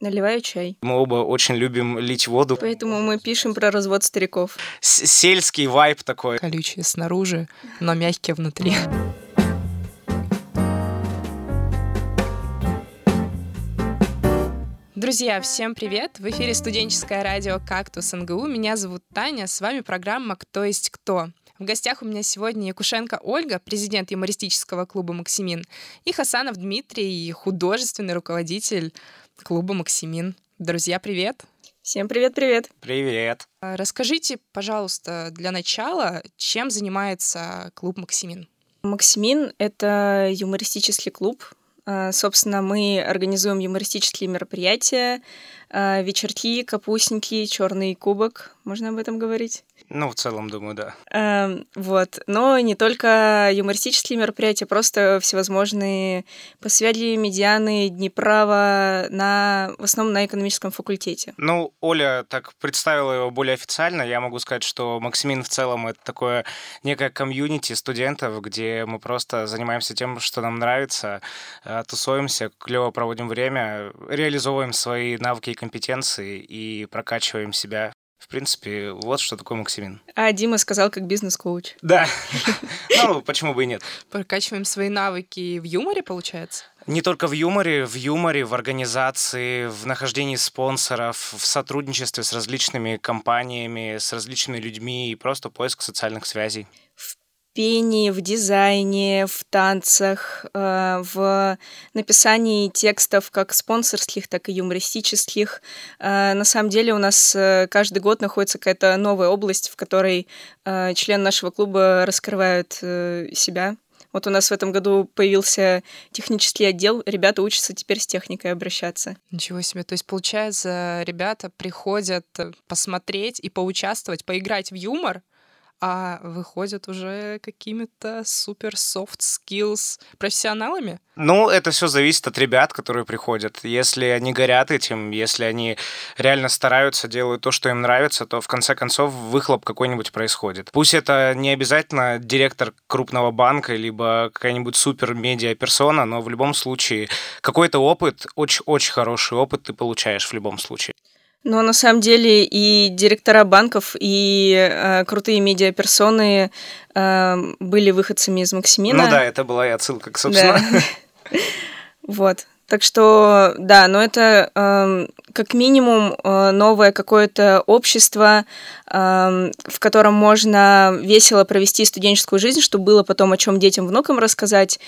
Наливаю чай. Мы оба очень любим лить воду. Поэтому мы пишем про развод стариков. С Сельский вайб такой. Колючие снаружи, но мягкие внутри. Друзья, всем привет! В эфире студенческое радио «Кактус НГУ». Меня зовут Таня, с вами программа «Кто есть кто». В гостях у меня сегодня Якушенко Ольга, президент юмористического клуба «Максимин», и Хасанов Дмитрий, художественный руководитель клуба «Максимин». Друзья, привет! Всем привет-привет! Привет! А, расскажите, пожалуйста, для начала, чем занимается клуб «Максимин»? «Максимин» — это юмористический клуб. А, собственно, мы организуем юмористические мероприятия, а, вечерки, капустники, черный кубок. Можно об этом говорить? Ну, в целом, думаю, да. Эм, вот. Но не только юмористические мероприятия, просто всевозможные посвязи, медианы, дни права на, в основном на экономическом факультете. Ну, Оля так представила его более официально. Я могу сказать, что Максимин в целом это такое некое комьюнити студентов, где мы просто занимаемся тем, что нам нравится, э, тусуемся, клево проводим время, реализовываем свои навыки и компетенции и прокачиваем себя в принципе, вот что такое Максимин. А Дима сказал как бизнес-коуч. Да. Ну, почему бы и нет. Прокачиваем свои навыки в юморе, получается? Не только в юморе, в юморе, в организации, в нахождении спонсоров, в сотрудничестве с различными компаниями, с различными людьми и просто поиск социальных связей. Пении, в дизайне, в танцах, э, в написании текстов как спонсорских, так и юмористических. Э, на самом деле у нас э, каждый год находится какая-то новая область, в которой член нашего клуба раскрывают себя. Вот у нас в этом году появился технический отдел, ребята учатся теперь с техникой обращаться. Ничего себе. То есть, получается, ребята приходят посмотреть и поучаствовать, поиграть в юмор, а выходят уже какими-то супер soft skills профессионалами? Ну, это все зависит от ребят, которые приходят. Если они горят этим, если они реально стараются, делают то, что им нравится, то в конце концов выхлоп какой-нибудь происходит. Пусть это не обязательно директор крупного банка, либо какая-нибудь супер медиа персона, но в любом случае какой-то опыт, очень-очень хороший опыт ты получаешь в любом случае. Но на самом деле и директора банков, и э, крутые медиаперсоны э, были выходцами из Максимина. Ну да, это была и отсылка, собственно. Да. Вот. Так что, да, но это э, как минимум э, новое какое-то общество, э, в котором можно весело провести студенческую жизнь, чтобы было потом о чем детям, внукам рассказать.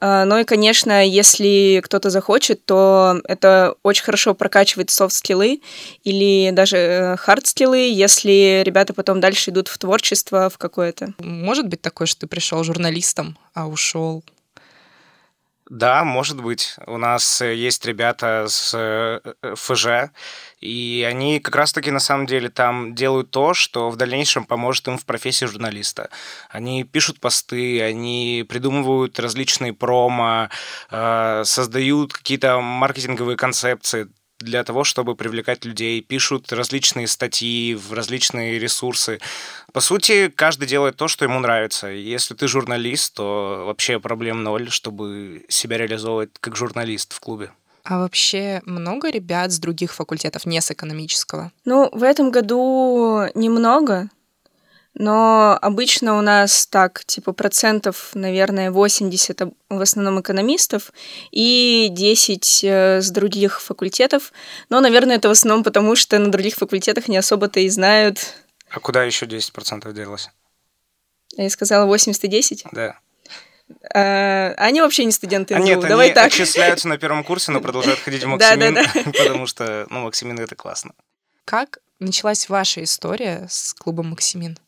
Э, ну и, конечно, если кто-то захочет, то это очень хорошо прокачивает софт-скиллы или даже хард-скиллы, если ребята потом дальше идут в творчество в какое-то. Может быть такое, что ты пришел журналистом, а ушел да, может быть. У нас э, есть ребята с э, э, ФЖ, и они как раз-таки на самом деле там делают то, что в дальнейшем поможет им в профессии журналиста. Они пишут посты, они придумывают различные промо, создают какие-то маркетинговые концепции для того, чтобы привлекать людей, пишут различные статьи в различные ресурсы. По сути, каждый делает то, что ему нравится. Если ты журналист, то вообще проблем ноль, чтобы себя реализовывать как журналист в клубе. А вообще много ребят с других факультетов, не с экономического? Ну, в этом году немного, но обычно у нас так, типа процентов, наверное, 80 в основном экономистов и 10 э, с других факультетов. Но, наверное, это в основном потому, что на других факультетах не особо-то и знают. А куда еще 10% делось? Я сказала 80 и 10? Да. А, они вообще не студенты МГУ, Нет, давай они так. отчисляются на первом курсе, но продолжают ходить в Максимин, потому что, ну, Максимин — это классно. Как началась ваша история с клубом Максимин?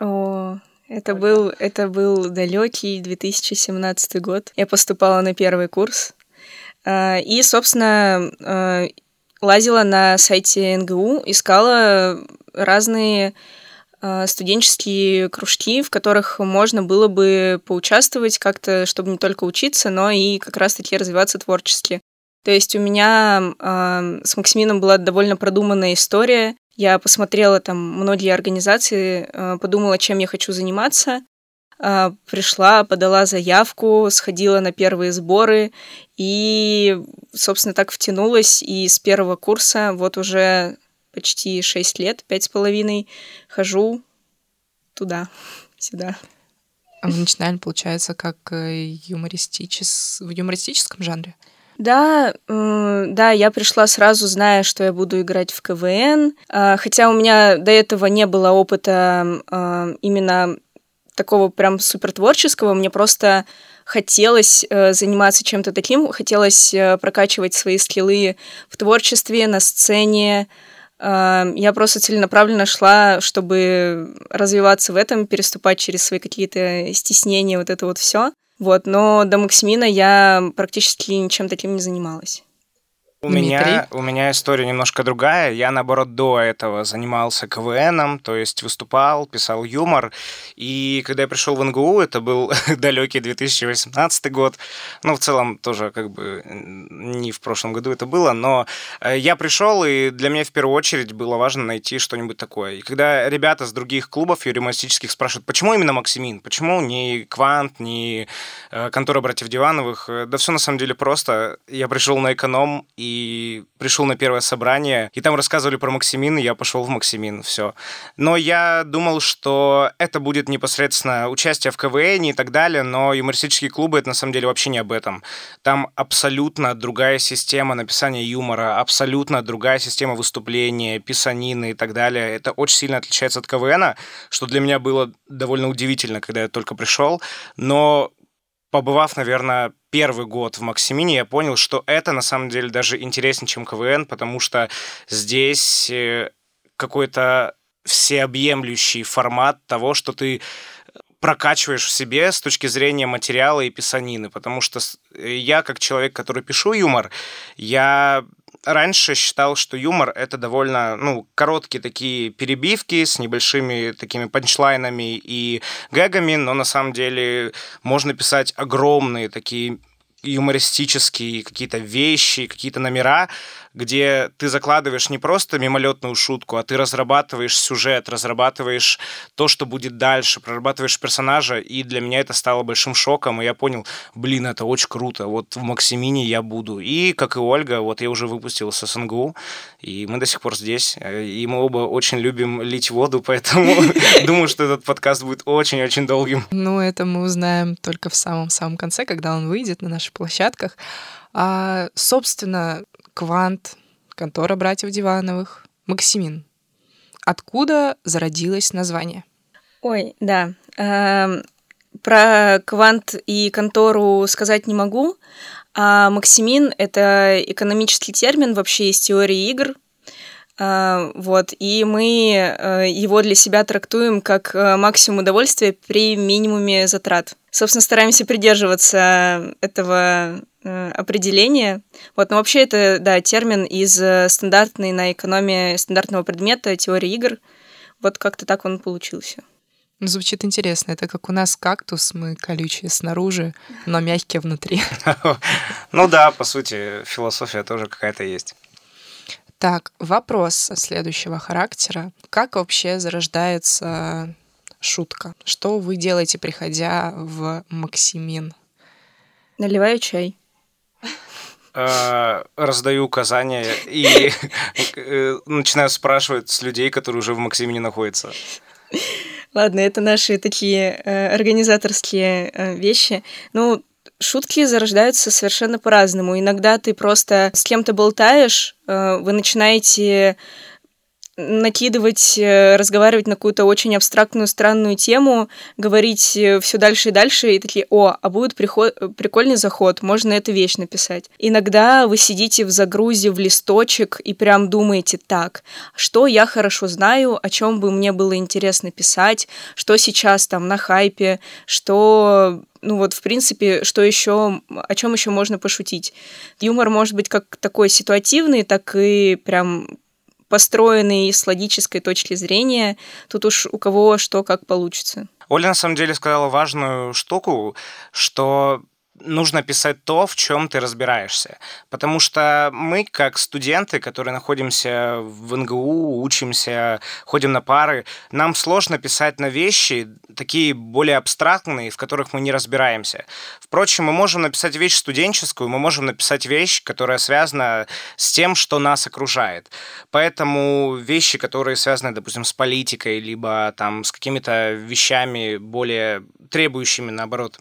О, это был, это был далекий 2017 год. Я поступала на первый курс. А, и, собственно, а, лазила на сайте НГУ, искала разные а, студенческие кружки, в которых можно было бы поучаствовать как-то, чтобы не только учиться, но и как раз-таки развиваться творчески. То есть у меня э, с Максимином была довольно продуманная история. Я посмотрела там многие организации, э, подумала, чем я хочу заниматься. а, пришла, подала заявку, сходила на первые сборы и, собственно, так втянулась. И с первого курса вот уже почти шесть лет, пять с половиной, хожу туда, сюда. А вы начинали, получается, как э, юмористичес... в юмористическом жанре? Да, э, да, я пришла сразу, зная, что я буду играть в КВН, э, хотя у меня до этого не было опыта э, именно такого прям супер творческого, мне просто хотелось э, заниматься чем-то таким, хотелось э, прокачивать свои скиллы в творчестве, на сцене. Э, я просто целенаправленно шла, чтобы развиваться в этом, переступать через свои какие-то стеснения, вот это вот все. Вот, но до Максимина я практически ничем таким не занималась. У меня, у меня история немножко другая. Я, наоборот, до этого занимался КВНом, то есть выступал, писал юмор. И когда я пришел в НГУ, это был далекий 2018 год. Ну, в целом, тоже как бы не в прошлом году это было, но э, я пришел, и для меня в первую очередь было важно найти что-нибудь такое. И когда ребята с других клубов юмористических спрашивают, почему именно Максимин, почему не Квант, не э, контора братьев Дивановых, э, да все на самом деле просто. Я пришел на эконом, и и пришел на первое собрание, и там рассказывали про Максимин, и я пошел в Максимин, все. Но я думал, что это будет непосредственно участие в КВН и так далее, но юмористические клубы — это на самом деле вообще не об этом. Там абсолютно другая система написания юмора, абсолютно другая система выступления, писанины и так далее. Это очень сильно отличается от КВН, что для меня было довольно удивительно, когда я только пришел, но побывав, наверное, первый год в Максимине, я понял, что это на самом деле даже интереснее, чем КВН, потому что здесь э, какой-то всеобъемлющий формат того, что ты прокачиваешь в себе с точки зрения материала и писанины, потому что я, как человек, который пишу юмор, я раньше считал, что юмор — это довольно, ну, короткие такие перебивки с небольшими такими панчлайнами и гэгами, но на самом деле можно писать огромные такие юмористические какие-то вещи, какие-то номера, где ты закладываешь не просто мимолетную шутку, а ты разрабатываешь сюжет, разрабатываешь то, что будет дальше, прорабатываешь персонажа, и для меня это стало большим шоком, и я понял, блин, это очень круто, вот в Максимине я буду. И, как и Ольга, вот я уже выпустил с СНГУ, и мы до сих пор здесь, и мы оба очень любим лить воду, поэтому думаю, что этот подкаст будет очень-очень долгим. Ну, это мы узнаем только в самом-самом конце, когда он выйдет на наших площадках. А, собственно, Квант, контора братьев Дивановых, Максимин. Откуда зародилось название? Ой, да. Эм, про Квант и контору сказать не могу, а Максимин — это экономический термин вообще из теории игр, э, вот, и мы э, его для себя трактуем как э, максимум удовольствия при минимуме затрат. Собственно, стараемся придерживаться этого определение. Вот, но вообще это, да, термин из э, стандартной на экономии стандартного предмета теории игр. Вот как-то так он получился. Звучит интересно. Это как у нас кактус, мы колючие снаружи, но мягкие внутри. Ну да, по сути, философия тоже какая-то есть. Так, вопрос следующего характера. Как вообще зарождается шутка? Что вы делаете, приходя в Максимин? Наливаю чай. Э, раздаю указания и э, начинаю спрашивать с людей, которые уже в Максиме находятся. Ладно, это наши такие э, организаторские вещи. Ну, шутки зарождаются совершенно по-разному. Иногда ты просто с кем-то болтаешь, вы начинаете накидывать, э, разговаривать на какую-то очень абстрактную, странную тему, говорить э, все дальше и дальше, и такие, о, а будет приход, прикольный заход, можно эту вещь написать. Иногда вы сидите в загрузе, в листочек и прям думаете, так, что я хорошо знаю, о чем бы мне было интересно писать, что сейчас там на хайпе, что ну вот, в принципе, что еще, о чем еще можно пошутить. Юмор может быть как такой ситуативный, так и прям построенный с логической точки зрения. Тут уж у кого что как получится. Оля на самом деле сказала важную штуку, что нужно писать то, в чем ты разбираешься. Потому что мы, как студенты, которые находимся в НГУ, учимся, ходим на пары, нам сложно писать на вещи такие более абстрактные, в которых мы не разбираемся. Впрочем, мы можем написать вещь студенческую, мы можем написать вещь, которая связана с тем, что нас окружает. Поэтому вещи, которые связаны, допустим, с политикой, либо там с какими-то вещами более требующими, наоборот,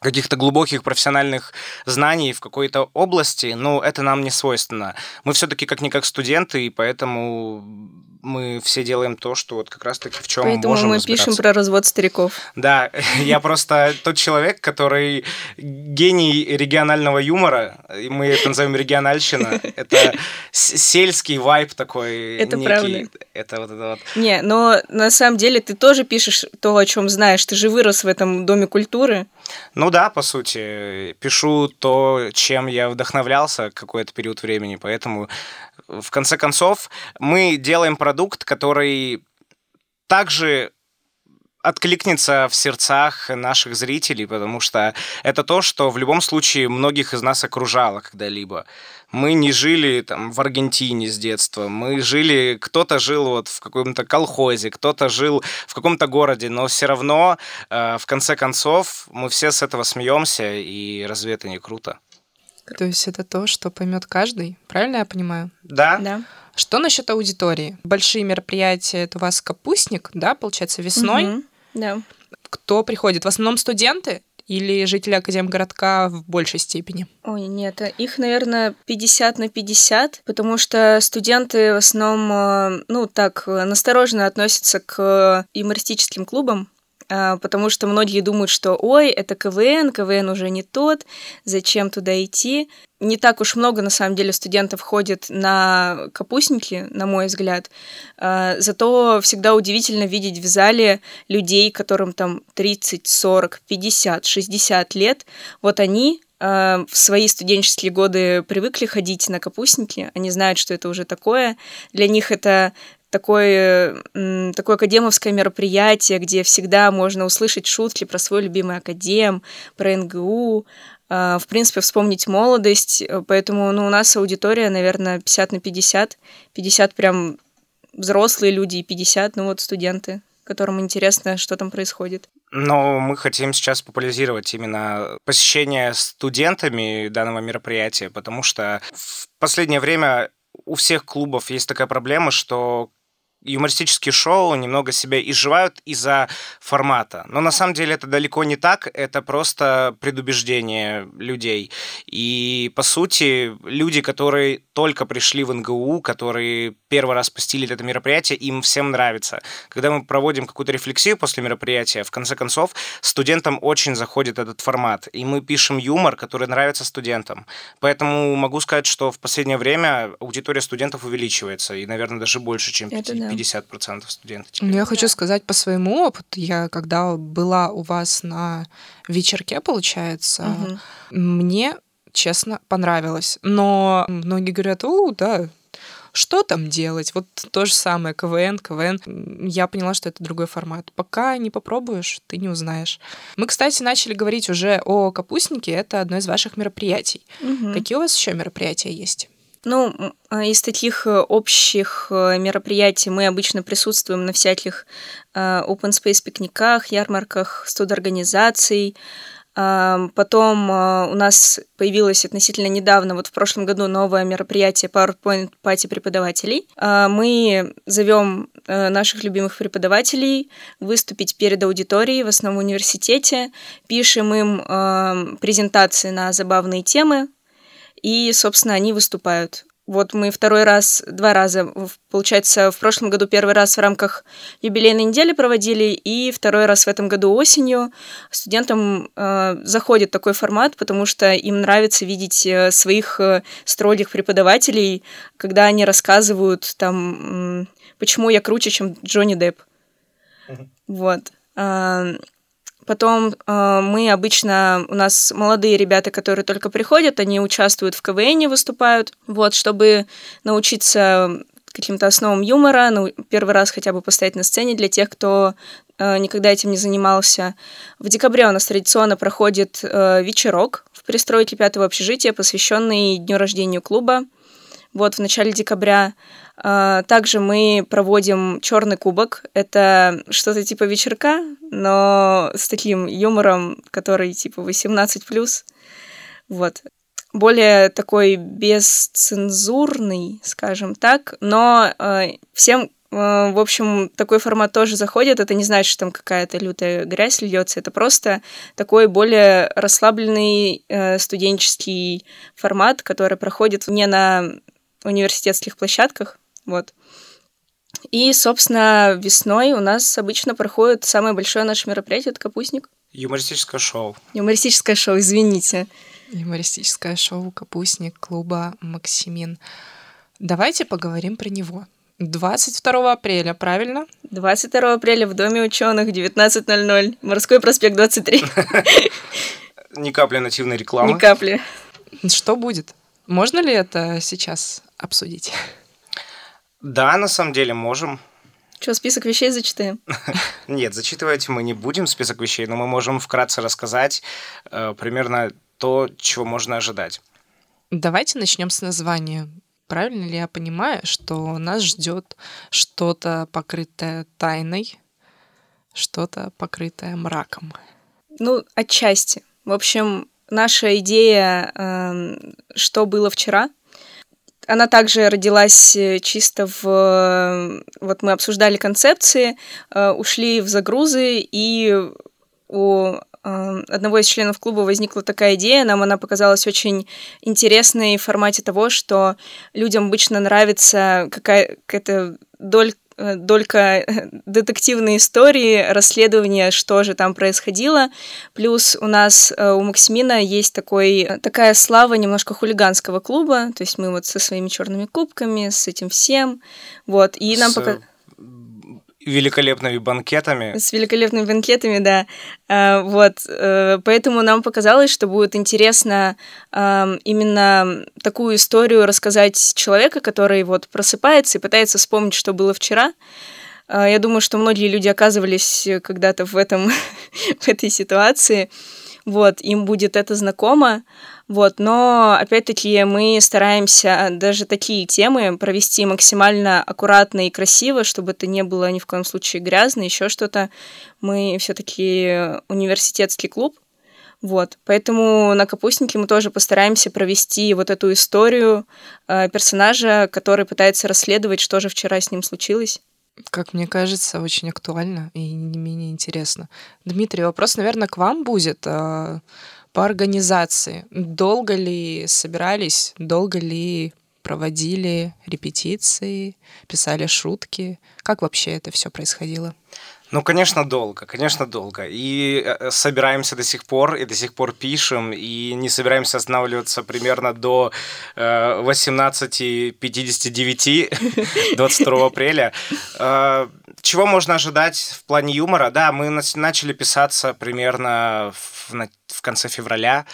каких-то глубоких профессиональных знаний в какой-то области, но это нам не свойственно. Мы все-таки как-никак студенты, и поэтому мы все делаем то, что вот как раз-таки в чем Поэтому можем мы пишем про развод стариков. Да, я просто тот человек, который гений регионального юмора, мы это назовем региональщина. Это сельский вайп такой. Это некий. правда. Это вот это вот. Не, но на самом деле ты тоже пишешь то, о чем знаешь. Ты же вырос в этом доме культуры. Ну да, по сути. Пишу то, чем я вдохновлялся какой-то период времени, поэтому в конце концов, мы делаем продукт, который также откликнется в сердцах наших зрителей, потому что это то, что в любом случае многих из нас окружало когда-либо. Мы не жили там в Аргентине с детства, мы жили, кто-то жил вот в каком-то колхозе, кто-то жил в каком-то городе, но все равно э, в конце концов мы все с этого смеемся, и разве это не круто? То есть это то, что поймет каждый, правильно я понимаю? Да. Да. Что насчет аудитории? Большие мероприятия это у вас капустник, да, получается, весной? Угу. Да. Кто приходит? В основном студенты или жители Академгородка в большей степени? Ой, нет, их, наверное, 50 на 50, потому что студенты в основном, э, ну, так, настороженно относятся к юмористическим клубам, потому что многие думают, что ой, это КВН, КВН уже не тот, зачем туда идти. Не так уж много, на самом деле, студентов ходит на капустники, на мой взгляд. А, зато всегда удивительно видеть в зале людей, которым там 30, 40, 50, 60 лет. Вот они а, в свои студенческие годы привыкли ходить на капустники, они знают, что это уже такое. Для них это такое, такое академовское мероприятие, где всегда можно услышать шутки про свой любимый академ, про НГУ, а, в принципе, вспомнить молодость. Поэтому ну, у нас аудитория, наверное, 50 на 50. 50 прям взрослые люди и 50, ну вот студенты, которым интересно, что там происходит. Но мы хотим сейчас популяризировать именно посещение студентами данного мероприятия, потому что в последнее время у всех клубов есть такая проблема, что юмористические шоу немного себя изживают из-за формата. Но на самом деле это далеко не так, это просто предубеждение людей. И, по сути, люди, которые только пришли в НГУ, которые первый раз посетили это мероприятие, им всем нравится. Когда мы проводим какую-то рефлексию после мероприятия, в конце концов, студентам очень заходит этот формат. И мы пишем юмор, который нравится студентам. Поэтому могу сказать, что в последнее время аудитория студентов увеличивается. И, наверное, даже больше, чем 50, да. 50% студентов. Ну, я хочу сказать по своему опыту. Я когда была у вас на вечерке, получается, угу. мне честно понравилось. Но многие говорят, о, да, что там делать? Вот то же самое, КВН, КВН. Я поняла, что это другой формат. Пока не попробуешь, ты не узнаешь. Мы, кстати, начали говорить уже о капустнике. Это одно из ваших мероприятий. Угу. Какие у вас еще мероприятия есть? Ну, а из таких э, общих э, мероприятий мы обычно присутствуем на всяких э, open space пикниках, ярмарках, студорганизаций. Потом у нас появилось относительно недавно, вот в прошлом году, новое мероприятие PowerPoint Пати преподавателей. Мы зовем наших любимых преподавателей выступить перед аудиторией в основном университете, пишем им презентации на забавные темы, и, собственно, они выступают. Вот мы второй раз, два раза, получается, в прошлом году первый раз в рамках юбилейной недели проводили, и второй раз в этом году осенью. Студентам э, заходит такой формат, потому что им нравится видеть э, своих э, строгих преподавателей, когда они рассказывают там, почему я круче, чем Джонни Депп. Mm-hmm. Вот. Потом э, мы обычно, у нас молодые ребята, которые только приходят, они участвуют в КВН, выступают, вот, чтобы научиться каким-то основам юмора, ну, первый раз хотя бы постоять на сцене для тех, кто э, никогда этим не занимался. В декабре у нас традиционно проходит э, вечерок в пристройке пятого общежития, посвященный дню рождения клуба. Вот в начале декабря. Э, также мы проводим черный кубок. Это что-то типа вечерка, но с таким юмором, который типа 18 Вот более такой бесцензурный, скажем так, но э, всем, э, в общем, такой формат тоже заходит. Это не значит, что там какая-то лютая грязь льется, это просто такой более расслабленный э, студенческий формат, который проходит не на университетских площадках, вот. И, собственно, весной у нас обычно проходит самое большое наше мероприятие, это капустник. Юмористическое шоу. Юмористическое шоу, извините. Юмористическое шоу «Капустник» клуба «Максимин». Давайте поговорим про него. 22 апреля, правильно? 22 апреля в Доме ученых 19.00. Морской проспект 23. Ни капли нативной рекламы. Ни капли. Что будет? Можно ли это сейчас обсудить? Да, на самом деле можем. Что, список вещей зачитаем? Нет, зачитывать мы не будем список вещей, но мы можем вкратце рассказать э, примерно то, чего можно ожидать. Давайте начнем с названия. Правильно ли я понимаю, что нас ждет что-то покрытое тайной, что-то покрытое мраком? Ну, отчасти. В общем, наша идея, э, что было вчера, она также родилась э, чисто в... Вот мы обсуждали концепции, э, ушли в загрузы, и у одного из членов клуба возникла такая идея, нам она показалась очень интересной в формате того, что людям обычно нравится какая-то доль э, долька детективной истории, расследования, что же там происходило. Плюс у нас, э, у Максимина есть такой, такая слава немножко хулиганского клуба, то есть мы вот со своими черными кубками, с этим всем, вот, и нам пока великолепными банкетами. С великолепными банкетами, да. А, вот, э, поэтому нам показалось, что будет интересно именно такую историю рассказать человека, который вот просыпается и пытается вспомнить, что было вчера. А, я думаю, что многие люди оказывались когда-то в этом, в этой ситуации. Вот, им будет это знакомо. Вот, но опять-таки мы стараемся даже такие темы провести максимально аккуратно и красиво, чтобы это не было ни в коем случае грязно, еще что-то. Мы все-таки университетский клуб, вот, поэтому на капустнике мы тоже постараемся провести вот эту историю э, персонажа, который пытается расследовать, что же вчера с ним случилось. Как мне кажется, очень актуально и не менее интересно. Дмитрий, вопрос, наверное, к вам будет. А, по организации. Долго ли собирались, долго ли проводили репетиции, писали шутки? Как вообще это все происходило? Ну, конечно, долго, конечно, долго. И э, собираемся до сих пор, и до сих пор пишем, и не собираемся останавливаться примерно до 18.59 22 апреля. Э, чего можно ожидать в плане юмора? Да, мы начали писаться примерно в конце февраля.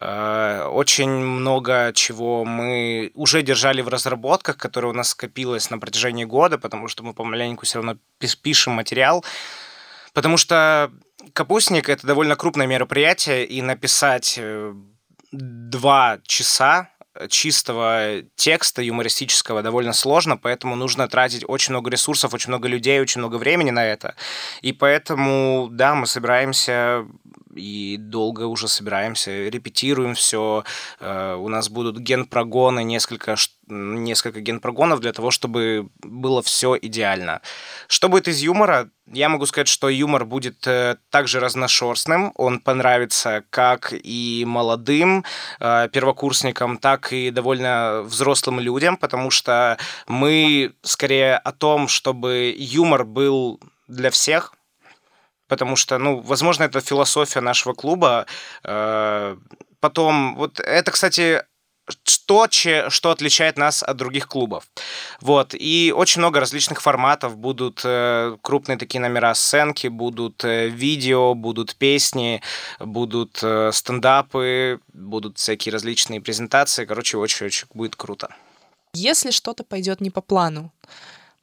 Э, очень много чего мы уже держали в разработках, которые у нас скопилось на протяжении года, потому что мы помаленьку все равно пишем материал. Потому что капустник это довольно крупное мероприятие, и написать э, два часа чистого текста юмористического довольно сложно, поэтому нужно тратить очень много ресурсов, очень много людей, очень много времени на это. И поэтому, да, мы собираемся и долго уже собираемся, репетируем все. Э, у нас будут генпрогоны, несколько, несколько генпрогонов для того, чтобы было все идеально. Что будет из юмора? Я могу сказать, что юмор будет э, также разношерстным. Он понравится как и молодым э, первокурсникам, так и довольно взрослым людям, потому что мы скорее о том, чтобы юмор был для всех, потому что, ну, возможно, это философия нашего клуба. Э, потом, вот это, кстати, что, что отличает нас от других клубов. Вот. И очень много различных форматов. Будут э, крупные такие номера сценки, будут э, видео, будут песни, будут стендапы, будут всякие различные презентации. Короче, очень-очень будет круто. Если что-то пойдет не по плану,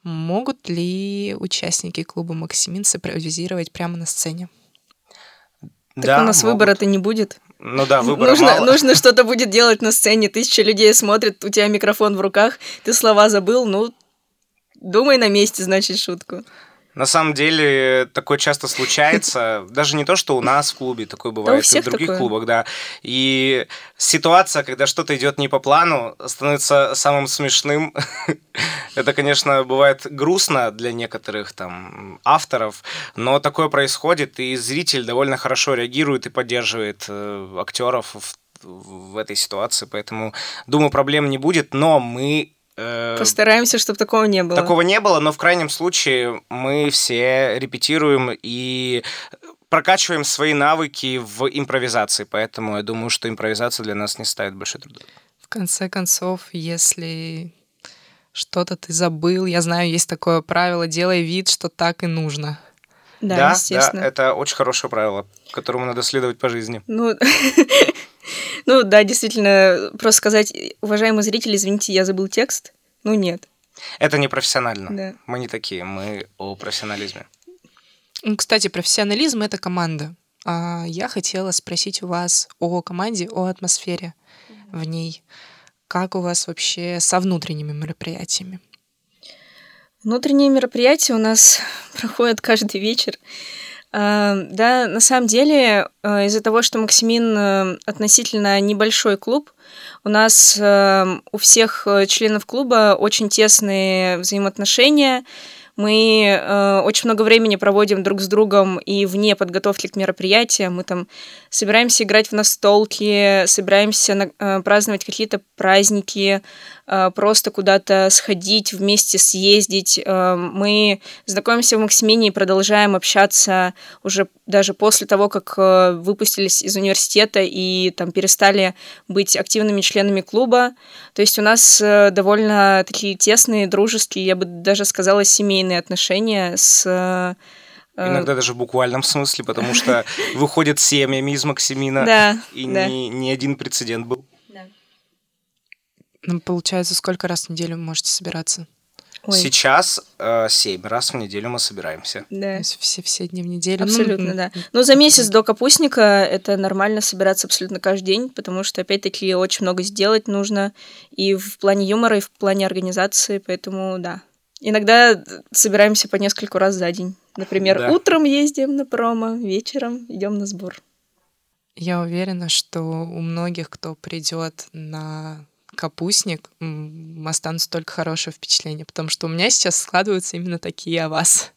могут ли участники клуба «Максимин» симпровизировать прямо на сцене? Так да, у нас могут. выбора-то не будет. Ну да, выбора нужно, мало. Нужно что-то будет делать на сцене. Тысяча людей смотрят, у тебя микрофон в руках, ты слова забыл, ну, думай на месте, значит, шутку. На самом деле такое часто случается, даже не то, что у нас в клубе, такое бывает да и в других такое. клубах, да. И ситуация, когда что-то идет не по плану, становится самым смешным. Это, конечно, бывает грустно для некоторых там авторов, но такое происходит, и зритель довольно хорошо реагирует и поддерживает э, актеров в в этой ситуации, поэтому, думаю, проблем не будет, но мы Постараемся, чтобы такого не было. Такого не было, но в крайнем случае мы все репетируем и прокачиваем свои навыки в импровизации, поэтому я думаю, что импровизация для нас не ставит большой труда. В конце концов, если что-то ты забыл, я знаю, есть такое правило, делай вид, что так и нужно. Да, да, естественно. да, это очень хорошее правило, которому надо следовать по жизни. Ну, Ну да, действительно, просто сказать, уважаемые зрители, извините, я забыл текст. Ну нет. Это не профессионально. Да. Мы не такие, мы о профессионализме. Кстати, профессионализм — это команда. А я хотела спросить у вас о команде, о атмосфере в ней. Как у вас вообще со внутренними мероприятиями? Внутренние мероприятия у нас проходят каждый вечер. Э, да, на самом деле, э, из-за того, что Максимин э, относительно небольшой клуб, у нас у всех членов клуба очень тесные взаимоотношения, мы э, очень много времени проводим друг с другом и вне подготовки к мероприятиям. Мы там собираемся играть в настолки, собираемся э, праздновать какие-то праздники, э, просто куда-то сходить, вместе съездить. Э, мы знакомимся в Максимине и продолжаем общаться уже даже после того, как э, выпустились из университета и там перестали быть активными членами клуба. То есть у нас э, довольно такие тесные, дружеские, я бы даже сказала, семейные отношения с э, Иногда даже в буквальном смысле, потому что выходят семьями из Максимина, да, и да. Ни, ни один прецедент был. Ну, получается, сколько раз в неделю вы можете собираться? Ой. Сейчас э, 7 раз в неделю мы собираемся. Да. все, все дни в неделю. Абсолютно, ну, да. Но за месяц до капустника это нормально собираться абсолютно каждый день, потому что, опять-таки, очень много сделать нужно и в плане юмора, и в плане организации, поэтому да. Иногда собираемся по нескольку раз за день. Например, да. утром ездим на промо, вечером идем на сбор. Я уверена, что у многих, кто придет на капустник, останутся только хорошее впечатление, потому что у меня сейчас складываются именно такие о вас.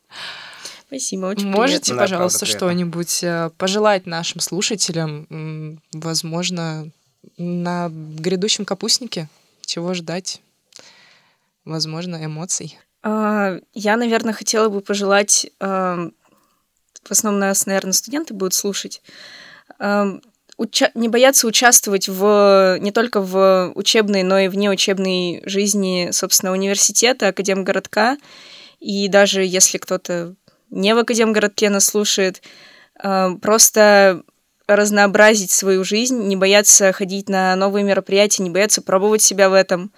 Спасибо, очень Можете, приятно. пожалуйста, да, что-нибудь э, пожелать нашим слушателям, возможно, на грядущем капустнике? Чего ждать? Возможно, эмоций. А, я, наверное, хотела бы пожелать, в основном нас, наверное, студенты будут слушать, уча- не бояться участвовать в не только в учебной, но и вне учебной жизни, собственно, университета, академгородка. И даже если кто-то не в академгородке нас слушает, э, просто разнообразить свою жизнь, не бояться ходить на новые мероприятия, не бояться пробовать себя в этом.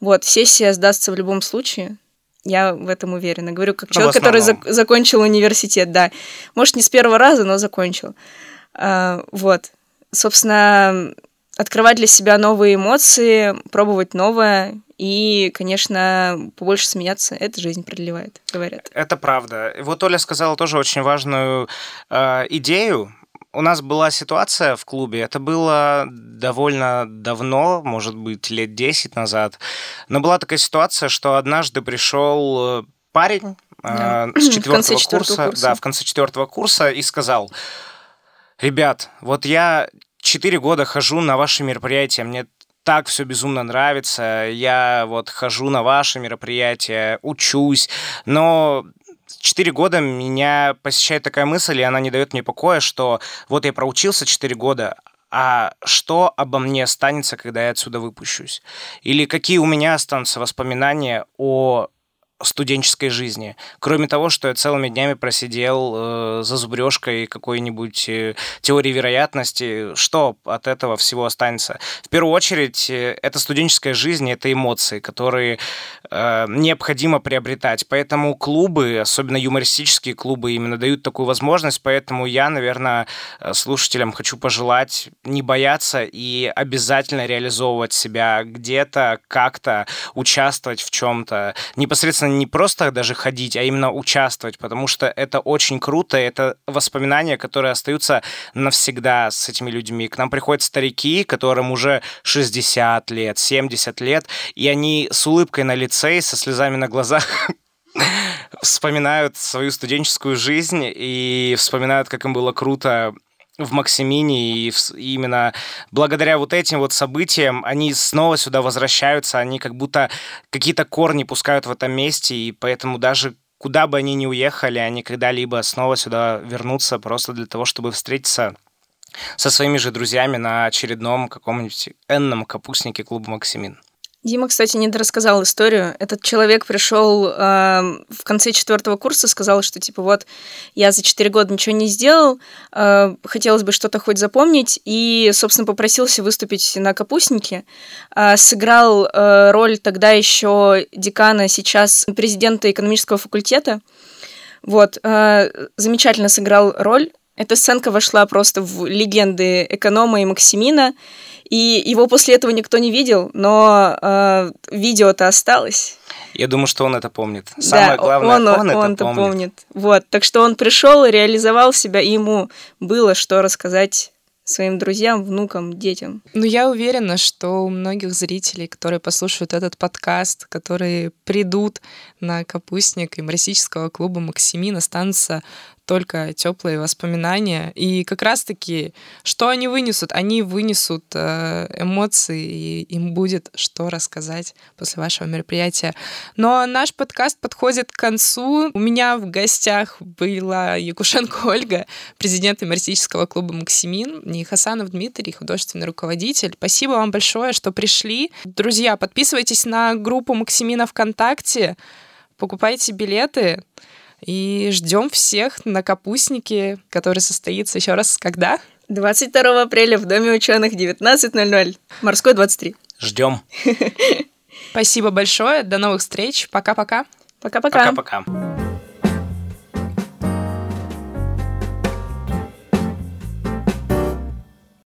Вот, сессия сдастся в любом случае. Я в этом уверена. Говорю, как человек, который зак- закончил университет, да. Может, не с первого раза, но закончил. А, вот собственно, открывать для себя новые эмоции, пробовать новое и, конечно, побольше смеяться. Это жизнь продлевает, говорят. Это правда. Вот Оля сказала тоже очень важную э, идею. У нас была ситуация в клубе, это было довольно давно, может быть, лет 10 назад, но была такая ситуация, что однажды пришел э, парень да. э, с четвертого курса, курса, да, в конце четвертого курса и сказал, Ребят, вот я четыре года хожу на ваши мероприятия, мне так все безумно нравится, я вот хожу на ваши мероприятия, учусь, но четыре года меня посещает такая мысль, и она не дает мне покоя, что вот я проучился четыре года, а что обо мне останется, когда я отсюда выпущусь? Или какие у меня останутся воспоминания о студенческой жизни. Кроме того, что я целыми днями просидел э, за зубрежкой какой-нибудь э, теории вероятности, что от этого всего останется? В первую очередь, э, это студенческая жизнь, это эмоции, которые э, необходимо приобретать. Поэтому клубы, особенно юмористические клубы, именно дают такую возможность. Поэтому я, наверное, э, слушателям хочу пожелать не бояться и обязательно реализовывать себя где-то, как-то, участвовать в чем-то. Непосредственно не просто даже ходить, а именно участвовать, потому что это очень круто, это воспоминания, которые остаются навсегда с этими людьми. К нам приходят старики, которым уже 60 лет, 70 лет, и они с улыбкой на лице и со слезами на глазах вспоминают свою студенческую жизнь и вспоминают, как им было круто в Максимине, и, именно благодаря вот этим вот событиям они снова сюда возвращаются, они как будто какие-то корни пускают в этом месте, и поэтому даже куда бы они ни уехали, они когда-либо снова сюда вернутся просто для того, чтобы встретиться со своими же друзьями на очередном каком-нибудь энном капустнике клуба «Максимин». Дима, кстати, не рассказал историю. Этот человек пришел э, в конце четвертого курса, сказал, что типа вот я за четыре года ничего не сделал, э, хотелось бы что-то хоть запомнить, и, собственно, попросился выступить на капустнике. Э, сыграл э, роль тогда еще декана, сейчас президента экономического факультета. Вот, э, замечательно сыграл роль. Эта сценка вошла просто в легенды эконома и Максимина. И его после этого никто не видел, но э, видео-то осталось. Я думаю, что он это помнит. Самое да, главное, он, он, он это помнит. помнит. Вот, так что он пришел, реализовал себя, и ему было что рассказать своим друзьям, внукам, детям. Ну, я уверена, что у многих зрителей, которые послушают этот подкаст, которые придут на капустник юмористического клуба «Максимин», останутся только теплые воспоминания. И как раз-таки, что они вынесут? Они вынесут э, эмоции, и им будет что рассказать после вашего мероприятия. Но наш подкаст подходит к концу. У меня в гостях была Якушенко Ольга, президент юмористического клуба «Максимин», и Хасанов Дмитрий, художественный руководитель. Спасибо вам большое, что пришли. Друзья, подписывайтесь на группу «Максимина» ВКонтакте, покупайте билеты. И ждем всех на капустнике, который состоится еще раз когда? 22 апреля в Доме ученых 19.00. Морской 23. Ждем. Спасибо большое. До новых встреч. Пока-пока. Пока-пока. Пока-пока.